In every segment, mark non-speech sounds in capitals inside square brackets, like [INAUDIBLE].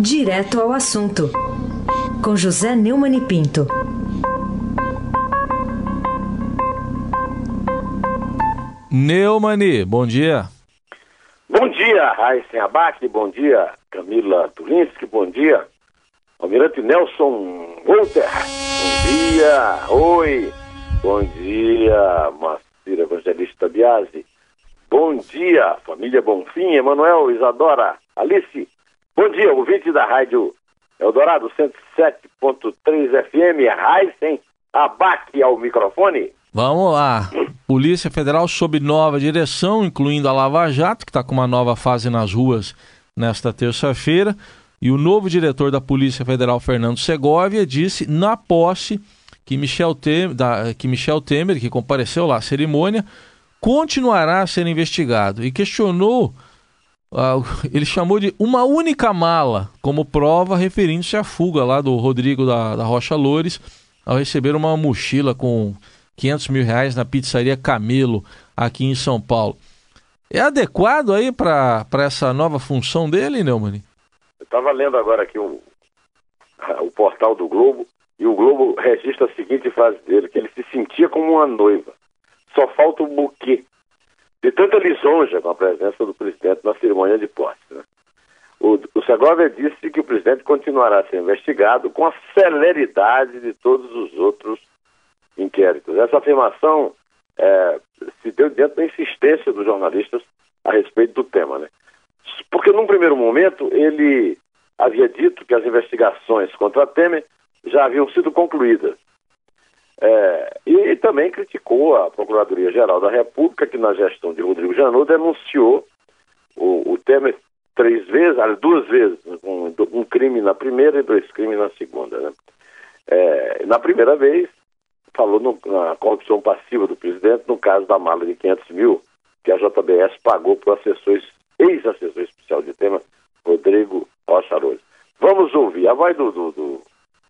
Direto ao assunto, com José Neumann e Pinto. Neumani, bom dia. Bom dia, Raíssen Abac, bom dia, Camila Tulinski, bom dia, Almirante Nelson Walter, bom dia, oi, bom dia, Macira Evangelista Biasi, bom dia, família Bonfim, Emanuel, Isadora, Alice, bom dia, ouvinte da rádio Eldorado 107.3 FM, Raíssen Abac ao microfone. Vamos lá. Polícia Federal sob nova direção, incluindo a Lava Jato, que está com uma nova fase nas ruas nesta terça-feira. E o novo diretor da Polícia Federal, Fernando Segovia, disse na posse que Michel, Temer, da, que Michel Temer, que compareceu lá à cerimônia, continuará a ser investigado e questionou, uh, [LAUGHS] ele chamou de uma única mala como prova, referindo-se à fuga lá do Rodrigo da, da Rocha Loures ao receber uma mochila com 500 mil reais na pizzaria Camelo, aqui em São Paulo. É adequado aí para essa nova função dele, Neumann? Eu estava lendo agora aqui o, [LAUGHS] o portal do Globo, e o Globo registra a seguinte frase dele, que ele se sentia como uma noiva. Só falta o buquê. De tanta lisonja com a presença do presidente na cerimônia de posse. Né? O, o Segovia disse que o presidente continuará a ser investigado com a celeridade de todos os outros inquéritos. Essa afirmação é, se deu diante da insistência dos jornalistas a respeito do tema, né? Porque num primeiro momento ele havia dito que as investigações contra Temer já haviam sido concluídas. É, e também criticou a Procuradoria-Geral da República, que na gestão de Rodrigo Janot denunciou o, o Temer três vezes, duas vezes, um, um, crime na primeira e dois crimes na segunda. Né? É, na primeira vez, falou no, na corrupção passiva do presidente, no caso da mala de 500 mil que a JBS pagou para o assessor, ex-assessor especial de tema, Rodrigo Rocha Vamos ouvir. A voz do, do, do,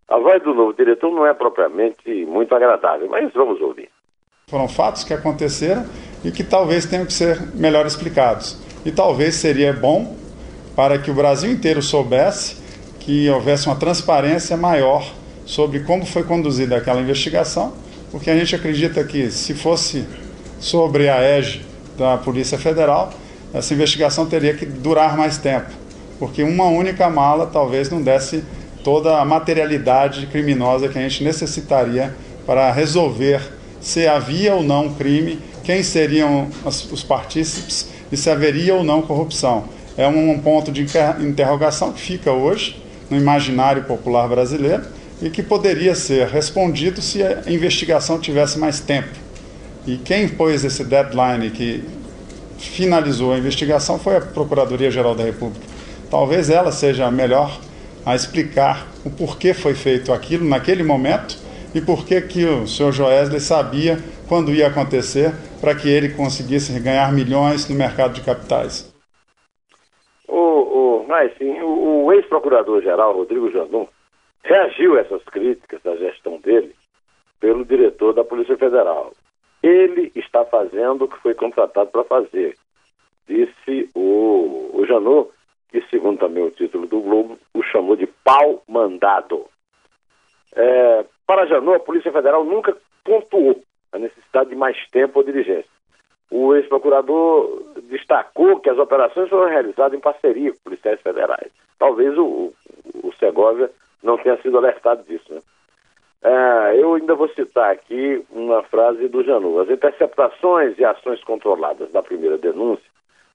a voz do novo diretor não é propriamente muito agradável, mas vamos ouvir. Foram fatos que aconteceram e que talvez tenham que ser melhor explicados. E talvez seria bom para que o Brasil inteiro soubesse que houvesse uma transparência maior sobre como foi conduzida aquela investigação, porque a gente acredita que se fosse sobre a égide da Polícia Federal, essa investigação teria que durar mais tempo, porque uma única mala talvez não desse toda a materialidade criminosa que a gente necessitaria para resolver se havia ou não crime, quem seriam os partícipes e se haveria ou não corrupção. É um ponto de interrogação que fica hoje no imaginário popular brasileiro e que poderia ser respondido se a investigação tivesse mais tempo. E quem pôs esse deadline que finalizou a investigação foi a Procuradoria-Geral da República. Talvez ela seja a melhor a explicar o porquê foi feito aquilo naquele momento e por que que o senhor Joesley sabia quando ia acontecer para que ele conseguisse ganhar milhões no mercado de capitais. O, o, mas sim, o, o ex-procurador-geral Rodrigo Jandum reagiu a essas críticas da gestão dele pelo diretor da Polícia Federal. Ele está fazendo o que foi contratado para fazer, disse o, o Janot, que, segundo também o título do Globo, o chamou de pau mandado. É, para Janot, a Polícia Federal nunca pontuou a necessidade de mais tempo ou diligência. O ex-procurador destacou que as operações foram realizadas em parceria com policiais federais. Talvez o, o Segovia não tenha sido alertado disso. Né? É, eu ainda vou citar aqui uma frase do Janu. As interceptações e ações controladas da primeira denúncia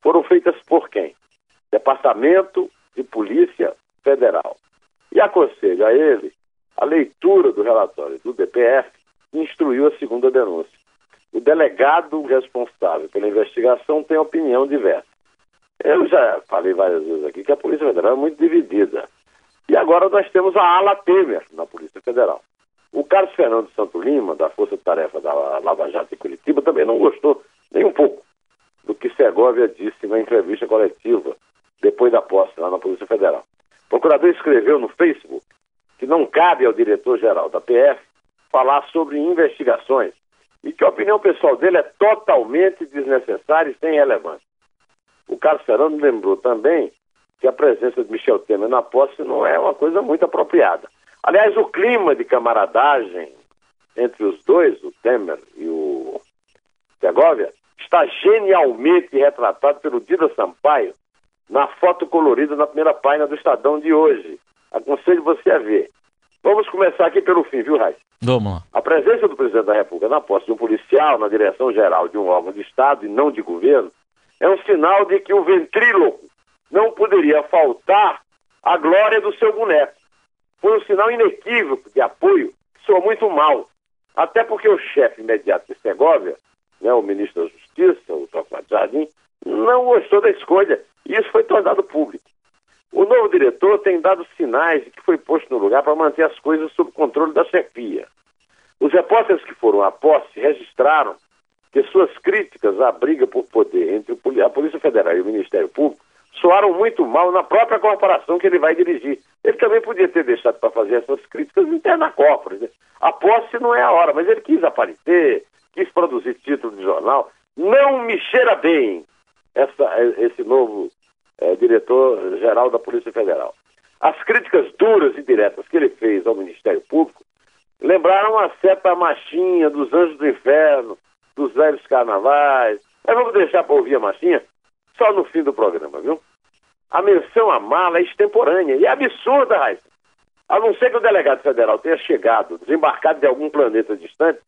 foram feitas por quem? Departamento de Polícia Federal. E aconselho a ele a leitura do relatório do DPF que instruiu a segunda denúncia. O delegado responsável pela investigação tem opinião diversa. Eu já falei várias vezes aqui que a Polícia Federal é muito dividida. E agora nós temos a ala Temer na Polícia Federal. O Carlos Fernando Santo Lima, da Força Tarefa da Lava Jato em Curitiba, também não gostou nem um pouco do que Segovia disse na entrevista coletiva depois da posse lá na Polícia Federal. O procurador escreveu no Facebook que não cabe ao diretor-geral da PF falar sobre investigações e que a opinião pessoal dele é totalmente desnecessária e sem relevância. O Carlos Fernando lembrou também que a presença de Michel Temer na posse não é uma coisa muito apropriada. Aliás, o clima de camaradagem entre os dois, o Temer e o Segovia, está genialmente retratado pelo Dida Sampaio na foto colorida na primeira página do Estadão de hoje. Aconselho você a ver. Vamos começar aqui pelo fim, viu, Raiz? Vamos lá. A presença do presidente da República na posse de um policial na direção geral de um órgão de Estado e não de governo é um sinal de que o ventríloco não poderia faltar à glória do seu boneco. Foi um sinal inequívoco de apoio que soou muito mal. Até porque o chefe imediato de Segovia, né, o ministro da Justiça, o Torquato Jardim, não gostou da escolha. Isso foi tornado público. O novo diretor tem dado sinais de que foi posto no lugar para manter as coisas sob controle da chefia. Os repórteres que foram à posse registraram que suas críticas à briga por poder entre a Polícia Federal e o Ministério Público soaram muito mal na própria corporação que ele vai dirigir. Ele também podia ter deixado para fazer essas críticas interna corporação. Né? A posse não é a hora, mas ele quis aparecer, quis produzir título de jornal. Não me cheira bem essa, esse novo é, diretor-geral da Polícia Federal. As críticas duras e diretas que ele fez ao Ministério Público lembraram a certa machinha dos anjos do inferno, dos velhos carnavais. Mas vamos deixar para ouvir a machinha só no fim do programa, viu? A menção à mala é extemporânea e é absurda, Raíssa. A não ser que o delegado federal tenha chegado, desembarcado de algum planeta distante,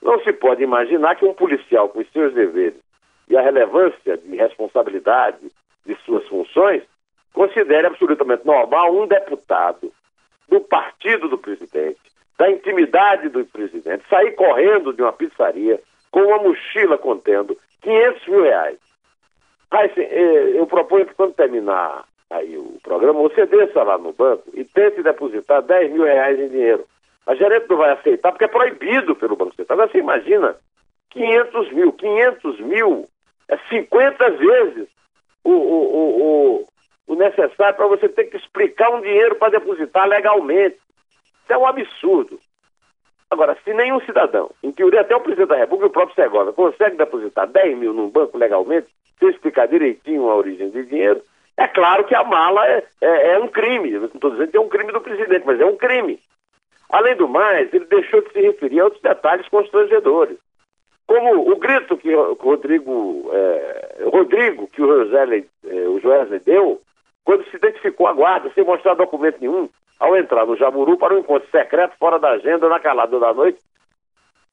não se pode imaginar que um policial com os seus deveres e a relevância de responsabilidade de suas funções considere absolutamente normal um deputado do partido do presidente, da intimidade do presidente, sair correndo de uma pizzaria com uma mochila contendo 500 mil reais. Mas, eh, eu proponho que quando terminar aí o programa, você desça lá no banco e tente depositar 10 mil reais em dinheiro. A gerente não vai aceitar porque é proibido pelo Banco Central. Você imagina, 500 mil, 500 mil é 50 vezes o, o, o, o necessário para você ter que explicar um dinheiro para depositar legalmente. Isso é um absurdo. Agora, se nenhum cidadão, em teoria até o presidente da República e o próprio Segovia, consegue depositar 10 mil num banco legalmente, sem explicar direitinho a origem do dinheiro, é claro que a mala é, é, é um crime. Não estou dizendo que é um crime do presidente, mas é um crime. Além do mais, ele deixou de se referir a outros detalhes constrangedores. Como o grito que o Rodrigo, é, Rodrigo que o José, é, o Joesley deu, quando se identificou a guarda, sem mostrar documento nenhum, ao entrar no Jaburu para um encontro secreto fora da agenda na calada da noite.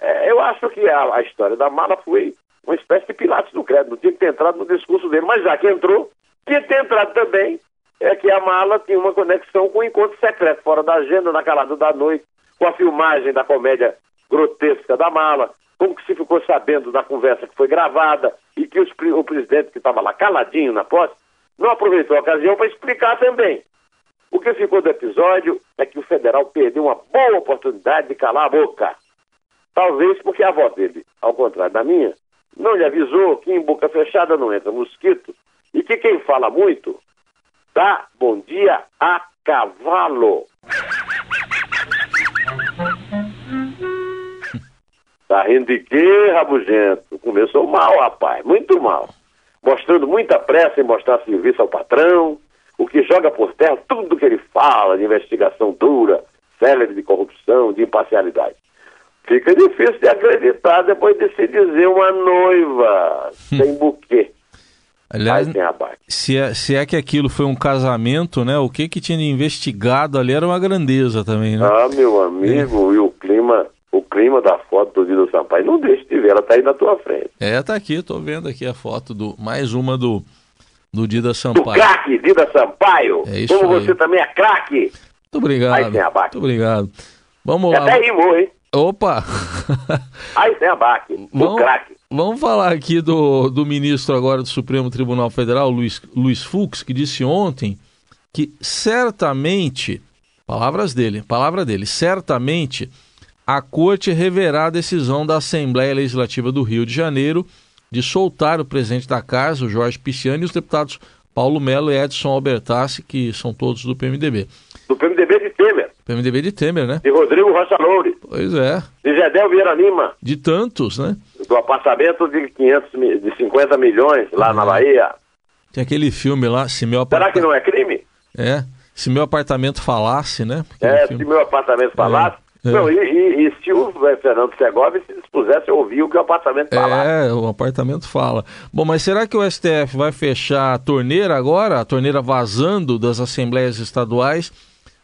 É, eu acho que a, a, história da mala foi uma espécie de Pilatos do Credo, não tinha que ter entrado no discurso dele, mas já que entrou, tinha que ter entrado também. É que a mala tinha uma conexão com o encontro secreto fora da agenda na calada da noite, com a filmagem da comédia grotesca da mala, como que se ficou sabendo da conversa que foi gravada e que os, o presidente que estava lá caladinho na posse não aproveitou a ocasião para explicar também. O que ficou do episódio é que o federal perdeu uma boa oportunidade de calar a boca. Talvez porque a avó dele, ao contrário da minha, não lhe avisou que em boca fechada não entra mosquito e que quem fala muito dá bom dia a cavalo. Tá rindo de quê, rabugento? Começou mal, rapaz, muito mal. Mostrando muita pressa em mostrar serviço ao patrão, o que joga por terra tudo que ele fala de investigação dura, célere de corrupção, de imparcialidade. Fica difícil de acreditar depois de se dizer uma noiva sem buquê. Aliás, se é, se é que aquilo foi um casamento, né? O que que tinha investigado ali era uma grandeza também, né? Ah, meu amigo, é. e o clima, o clima da foto do Dida Sampaio, não deixe de ver, ela tá aí na tua frente. É, tá aqui, tô vendo aqui a foto do mais uma do do Dida Sampaio. Do craque, Dida Sampaio. É isso Como aí. você também é craque. Muito obrigado. Aí tem abaque. Muito obrigado. Vamos lá. Até rimou, hein? Opa! [LAUGHS] Aí tem abaque, vamos, craque. Vamos falar aqui do, do ministro agora do Supremo Tribunal Federal, Luiz, Luiz Fux, que disse ontem que certamente, palavras dele, palavra dele, certamente a corte reverá a decisão da Assembleia Legislativa do Rio de Janeiro de soltar o presidente da casa, o Jorge Pisciani, e os deputados Paulo Melo e Edson Albertassi, que são todos do PMDB. Do PMDB de Temer. PMDB de Temer, né? De Rodrigo Rocha Loure. Pois é. De Gedel Vieira Lima. De tantos, né? Do apartamento de 500, de 50 milhões lá na Bahia. Tem aquele filme lá, se meu apartamento... Será que não é crime? É, se meu apartamento falasse, né? Porque é, se meu apartamento falasse. É, é. Não, e, e, e, se o Fernando Segovia se dispusesse a ouvir o que o apartamento fala. É, o apartamento fala. Bom, mas será que o STF vai fechar a torneira agora, a torneira vazando das assembleias estaduais,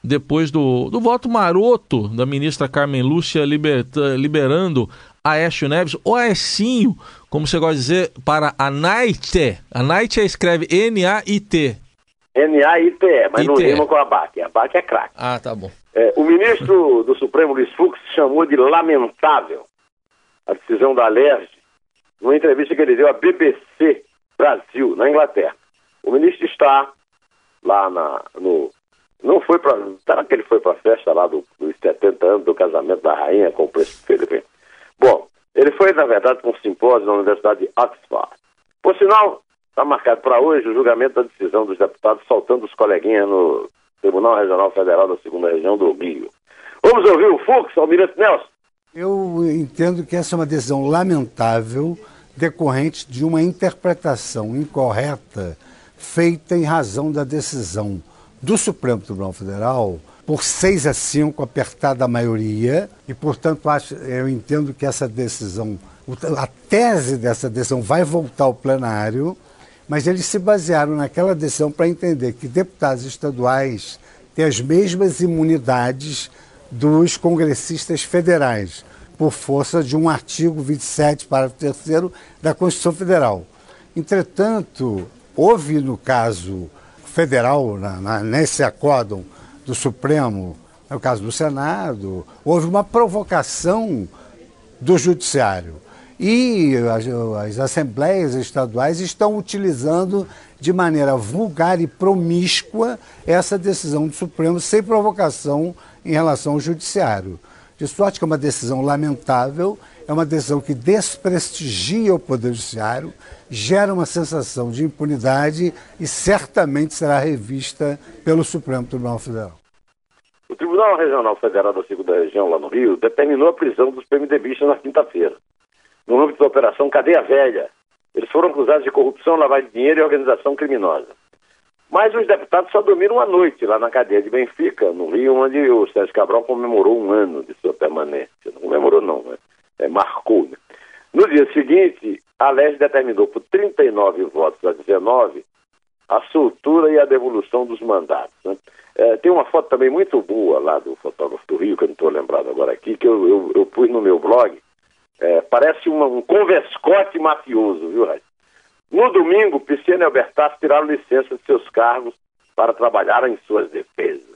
depois do, do voto maroto da ministra Carmen Lúcia liberta, liberando Aécio Neves, ou Aecinho, como você gosta de dizer, para a NAIT. A NAIT escreve N-A-I-T. N-A-I-T, mas não rima com a BAC. A BAC é craque. Ah, tá bom. É, o ministro do Supremo, Luiz Fux, chamou de lamentável a decisão da LERJ numa entrevista que ele deu à BBC Brasil, na Inglaterra. O ministro está lá na, no. Não foi para. Será que ele foi para a festa lá do, dos 70 anos do casamento da rainha com o príncipe Felipe? Bom, ele foi, na verdade, para um simpósio na Universidade de Oxford. Por sinal, está marcado para hoje o julgamento da decisão dos deputados soltando os coleguinhas no Tribunal Regional Federal da Segunda Região do Rio. Vamos ouvir o Fux, Almirante Nelson. Eu entendo que essa é uma decisão lamentável decorrente de uma interpretação incorreta feita em razão da decisão do Supremo Tribunal Federal por 6 a 5, apertada a maioria, e, portanto, acho, eu entendo que essa decisão, a tese dessa decisão vai voltar ao plenário, mas eles se basearam naquela decisão para entender que deputados estaduais têm as mesmas imunidades dos congressistas federais, por força de um artigo 27, parágrafo 3 da Constituição Federal. Entretanto, houve no caso federal, na, na, nesse acórdão, do Supremo, no caso do Senado, houve uma provocação do Judiciário. E as, as, assembleias estaduais estão utilizando de maneira vulgar e promíscua essa decisão do Supremo sem provocação em relação ao Judiciário. De sorte que é uma decisão lamentável, é uma decisão que desprestigia o Poder Judiciário, gera uma sensação de impunidade e certamente será revista pelo Supremo Tribunal Federal. O Tribunal Regional Federal da Segunda Região, lá no Rio, determinou a prisão dos PMDBistas na quinta-feira, no âmbito da Operação Cadeia Velha. Eles foram acusados de corrupção, lavagem de dinheiro e organização criminosa. Mas os deputados só dormiram uma noite lá na cadeia de Benfica, no Rio, onde o Sérgio Cabral comemorou um ano de sua permanência. Não comemorou, não, né? é, marcou. Né? No dia seguinte, a LES determinou por 39 votos a 19 a soltura e a devolução dos mandatos. Né? É, tem uma foto também muito boa lá do fotógrafo do Rio, que eu não estou lembrado agora aqui, que eu, eu, eu pus no meu blog. É, parece uma, um converscote mafioso, viu, Raíssa? No domingo, Pisciano e Albertas tiraram licença de seus cargos para trabalhar em suas defesas.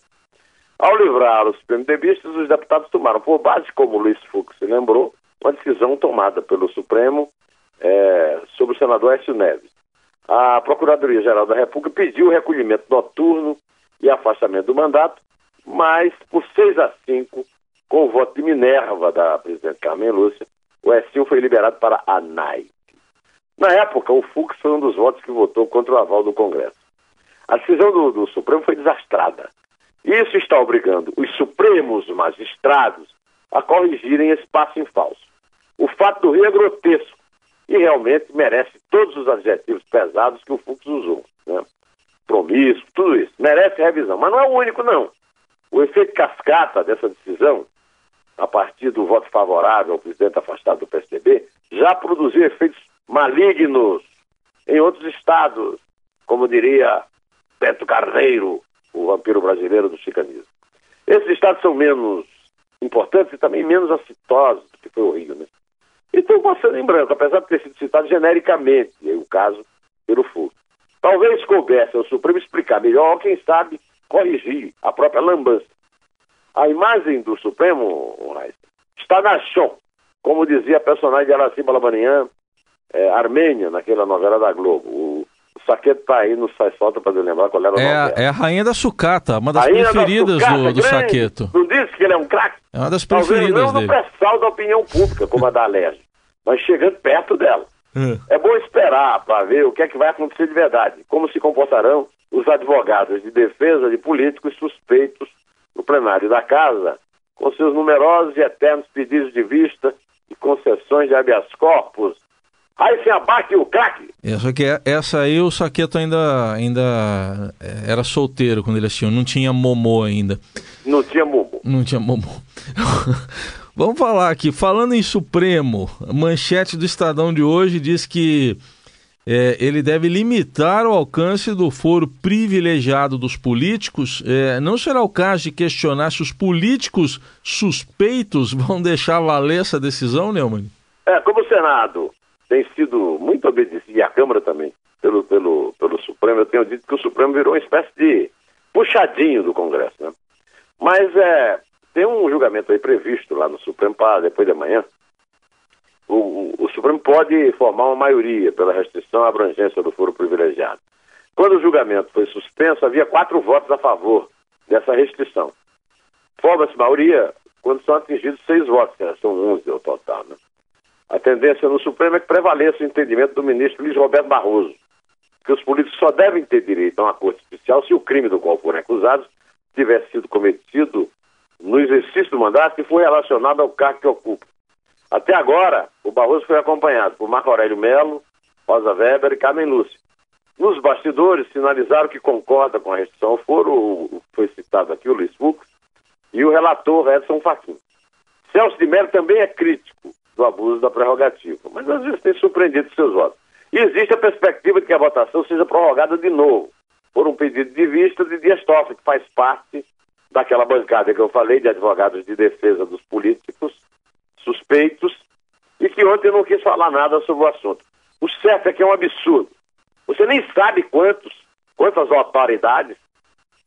Ao livrar os PMDBistas, os deputados tomaram por base, como Luiz Fux se lembrou, uma decisão tomada pelo Supremo é, sobre o senador Écio Neves. A Procuradoria-Geral da República pediu o recolhimento noturno e afastamento do mandato, mas por 6 a 5, com o voto de Minerva da presidente Carmen Lúcia, o Écio foi liberado para a NAI. Na época, o Fux foi um dos votos que votou contra o aval do Congresso. A decisão do, do Supremo foi desastrada. Isso está obrigando os Supremos magistrados a corrigirem esse passo em falso. O fato do Rio é grotesco e realmente merece todos os adjetivos pesados que o Fux usou. Né? Tudo isso. Merece revisão. Mas não é o único, não. O efeito cascata dessa decisão, a partir do voto favorável ao presidente afastado do PSDB, já produziu efeitos malignos em outros estados, como diria Beto Carneiro, o vampiro brasileiro do chicanismo. Esses estados são menos importantes e também menos assintosos do que foi o Rio, né? E estão passando em branco, apesar de ter sido citado genericamente, o caso pelo FUC. Talvez coubesse ao Supremo explicar melhor, quem sabe corrigir a própria lambança. A imagem do Supremo, está na chão, como dizia a personagem de Araci Balabanian, é, Armênia, naquela novela da Globo. O, o Saqueto tá aí, não sai falta para lembrar qual era a é, novela. É a Rainha da Sucata, uma das rainha preferidas da sucata, do, do Saqueto. Não disse que ele é um craque? É uma das preferidas Talvez não dele. no pré-sal da opinião pública, como a da Alerj, mas chegando perto dela. É. é bom esperar para ver o que é que vai acontecer de verdade, como se comportarão os advogados de defesa de políticos suspeitos no plenário da Casa, com seus numerosos e eternos pedidos de vista e concessões de habeas corpus Aí se abate o craque. Essa, que, essa aí o Saqueto ainda, ainda é, era solteiro quando ele assistiu, não tinha Momô ainda. Não tinha Momô. Não tinha Momô. [LAUGHS] Vamos falar aqui, falando em Supremo, a manchete do Estadão de hoje diz que é, ele deve limitar o alcance do foro privilegiado dos políticos. É, não será o caso de questionar se os políticos suspeitos vão deixar valer essa decisão, Neumann? É, como o Senado tem sido muito obedecido, e a Câmara também, pelo, pelo, pelo Supremo, eu tenho dito que o Supremo virou uma espécie de puxadinho do Congresso, né? Mas é, tem um julgamento aí previsto lá no Supremo para depois de amanhã. O, o, Supremo pode formar uma maioria pela restrição à abrangência do foro privilegiado. Quando o julgamento foi suspenso, havia quatro votos a favor dessa restrição. Forma-se maioria quando são atingidos seis votos, que são onze ao total. Né? A tendência no Supremo é que prevaleça o entendimento do ministro Luiz Roberto Barroso, que os políticos só devem ter direito a uma corte especial se o crime do qual forem acusados tivesse sido cometido no exercício do mandato e foi relacionado ao cargo que ocupa. Até agora, o Barroso foi acompanhado por Marco Aurélio Melo, Rosa Weber e Carmen Lúcia. Nos bastidores, sinalizaram que concorda com a restrição ao foro, foi citado aqui o Luiz Fux, e o relator Edson Fachin. Celso de Mello também é crítico do abuso da prerrogativa, mas às vezes tem surpreendido seus votos. E existe a perspectiva de que a votação seja prorrogada de novo, por um pedido de vista de Dias Toffoli, que faz parte daquela bancada que eu falei de advogados de defesa dos políticos suspeitos e que ontem não quis falar nada sobre o assunto. O certo é que é um absurdo. Você nem sabe quantos, quantas autoridades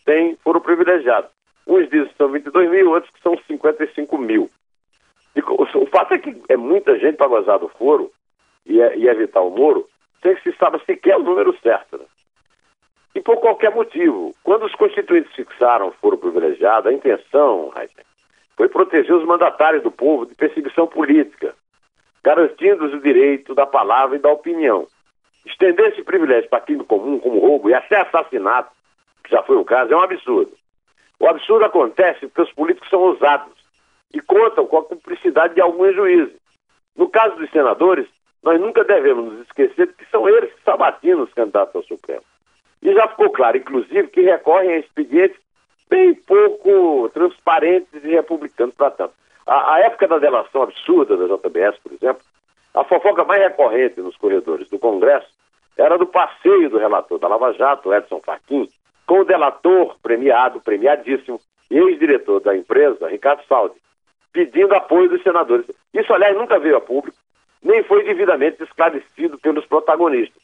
têm foro privilegiado. Uns dizem que são 22 mil, outros que são 55 mil. E o, fato é que é muita gente para gozar do foro e, é, e, evitar o Moro, sem que se saiba sequer o número certo. Né? E por qualquer motivo. Quando os constituintes fixaram o foro privilegiado, a intenção, Heisen, foi proteger os mandatários do povo de perseguição política, garantindo-os o direito da palavra e da opinião. Estender esse privilégio para crime comum, como roubo e até assassinato, que já foi o caso, é um absurdo. O absurdo acontece porque os políticos são ousados e contam com a cumplicidade de alguns juízes. No caso dos senadores, nós nunca devemos nos esquecer que são eles que sabatinam os candidatos ao Supremo. E já ficou claro, inclusive, que recorrem a expedientes bem pouco transparentes e republicanos para tanto. A, a, época da delação absurda da JBS, por exemplo, a fofoca mais recorrente nos corredores do Congresso era do passeio do relator da Lava Jato, Edson Fachin, com o delator premiado, premiadíssimo, e ex-diretor da empresa, Ricardo Saldi, pedindo apoio dos senadores. Isso, aliás, nunca veio a público, nem foi devidamente esclarecido pelos protagonistas.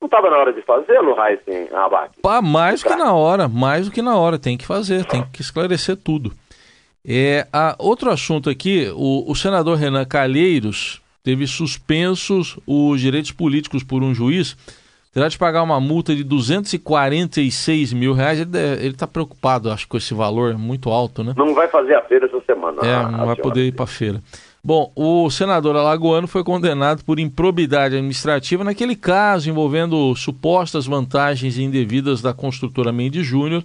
Não estava na hora de fazê-lo, Raíssen Abac? Mais do que na hora, mais do que na hora. Tem que fazer, tem que esclarecer tudo. É, a, outro assunto aqui, o, o senador Renan Calheiros teve suspensos os direitos políticos por um juiz, terá de pagar uma multa de 246 mil reais. Ele está preocupado, acho, com esse valor muito alto, né? Não vai fazer a feira essa semana. É, não vai poder ir para a feira. Bom, o senador alagoano foi condenado por improbidade administrativa naquele caso envolvendo supostas vantagens indevidas da construtora Mendes Júnior,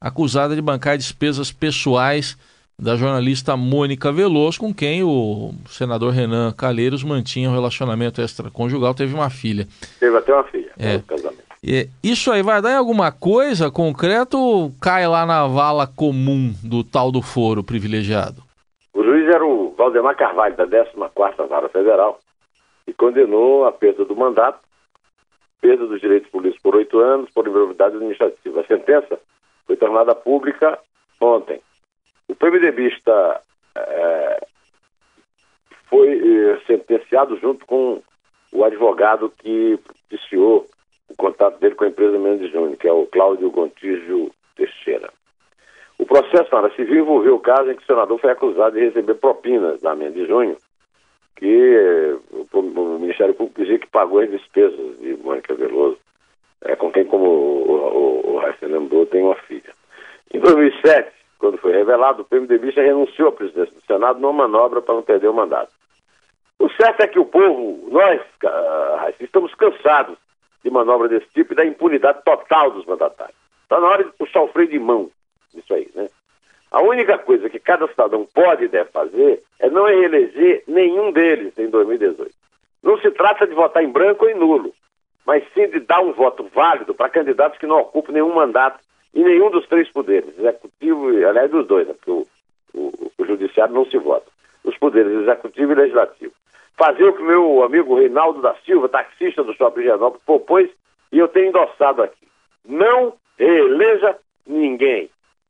acusada de bancar despesas pessoais da jornalista Mônica Veloso, com quem o senador Renan Calheiros mantinha um relacionamento extraconjugal, teve uma filha. Teve até uma filha, é. casamento. É, isso aí vai dar em alguma coisa concreta ou cai lá na vala comum do tal do foro privilegiado? O juiz era o Valdemar Carvalho, da 14ª Vara Federal, e condenou a perda do mandato, perda dos direitos políticos por oito anos, por improbidade administrativa. A sentença foi tornada pública ontem. O PMDBista é, foi é, sentenciado junto com o advogado que propiciou o contato dele com a empresa Mendes Júnior, que é o Cláudio Gontijo Teixeira. O processo na área civil envolveu o caso em que o senador foi acusado de receber propinas da Mendes Júnior, que o, o, Ministério Público dizia que pagou as despesas de Mônica Veloso, é, com quem, como o, o lembrou, tem uma filha. Em 2007, quando foi revelado, o PMDB já renunciou à presidência do Senado numa manobra para não perder o mandato. O certo é que o povo, nós, estamos cansados de manobra desse tipo e da impunidade total dos mandatários. Está na hora de puxar o freio de mão isso aí, né? A única coisa que cada cidadão pode e deve fazer é não reeleger nenhum deles em 2018. Não se trata de votar em branco ou em nulo, mas sim de dar um voto válido para candidatos que não ocupam nenhum mandato em nenhum dos três poderes, executivo, aliás, dos dois, né, porque o, o, o judiciário não se vota. Os poderes executivo e legislativo. Fazer o que meu amigo Reinaldo da Silva, taxista do Shopping Genópolis, propôs e eu tenho endossado aqui. Não reeleja ninguém.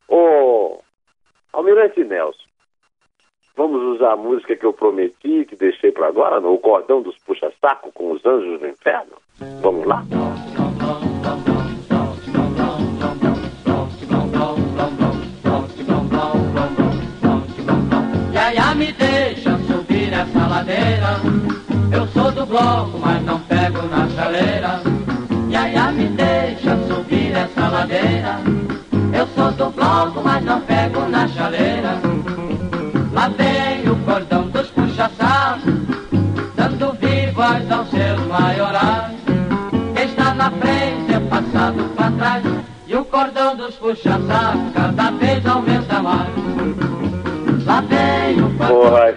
Ô, Almirante Nelson, vamos usar a música que eu prometi, que deixei para agora, no Cordão dos Puxa-Saco com os Anjos do Inferno? Vamos lá? Yaya me deixa subir essa ladeira. Eu sou do bloco, mas não pego na chaleira. Yaya me Eu sou do bloco, mas não pego na chaleira. Lá vem o cordão dos puxa-sacos, dando vivas aos seus maiorais. Quem está na frente é passado para trás, e o cordão dos puxa-sacos cada vez aumenta mais. Lá vem o cordão. Porra,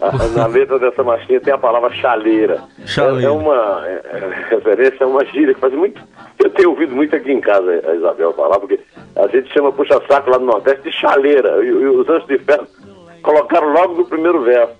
a, na letra dessa marchinha tem a palavra chaleira. Chaleira. É, é uma é, é, referência a uma gíria que faz muito. Eu tenho ouvido muito aqui em casa a Isabel falar, porque a gente chama puxa-saco lá no Nordeste de chaleira. E, e os anjos de ferro colocaram logo no primeiro verso.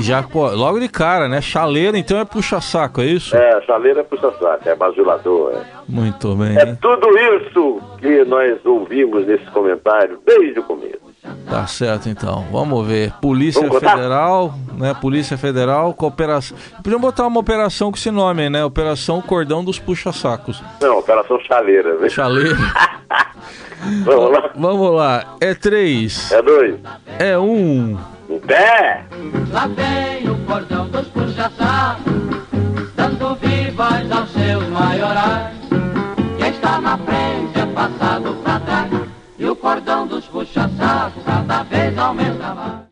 Já, pô, logo de cara, né? Chaleira, então é puxa-saco, é isso? É, chaleira é puxa-saco, é bajulador. É. Muito bem. é tudo isso que nós ouvimos nesse comentário desde o começo. Tá certo, então. Vamos ver. Polícia Vamos? Federal, né? Polícia Federal, cooperação. Podiam botar uma operação com esse nome, né? Operação Cordão dos Puxa-Sacos. Não, operação chaleira. Né? Chaleira. [LAUGHS] Vamos lá. Vamos lá. É três. É dois. É um. Em pé. Lá vem o cordão dos puxa-sacos, dando vivas aos seus maiorais. Cordão dos puxa-sacos cada vez aumenta.